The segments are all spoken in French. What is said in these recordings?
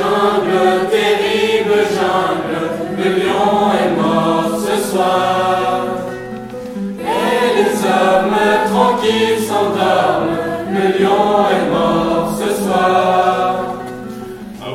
jungle, terrible jungle, le lion est mort ce soir. Et les hommes tranquilles s'endorment, le lion est mort ce soir. Ah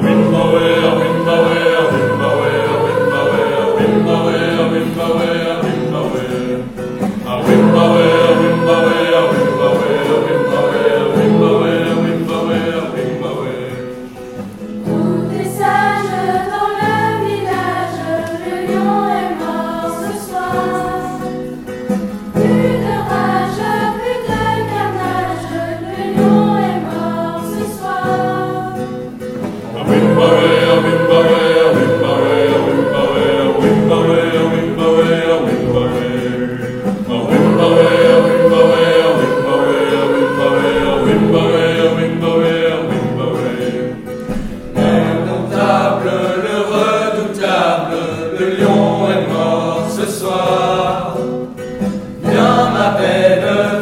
pedra.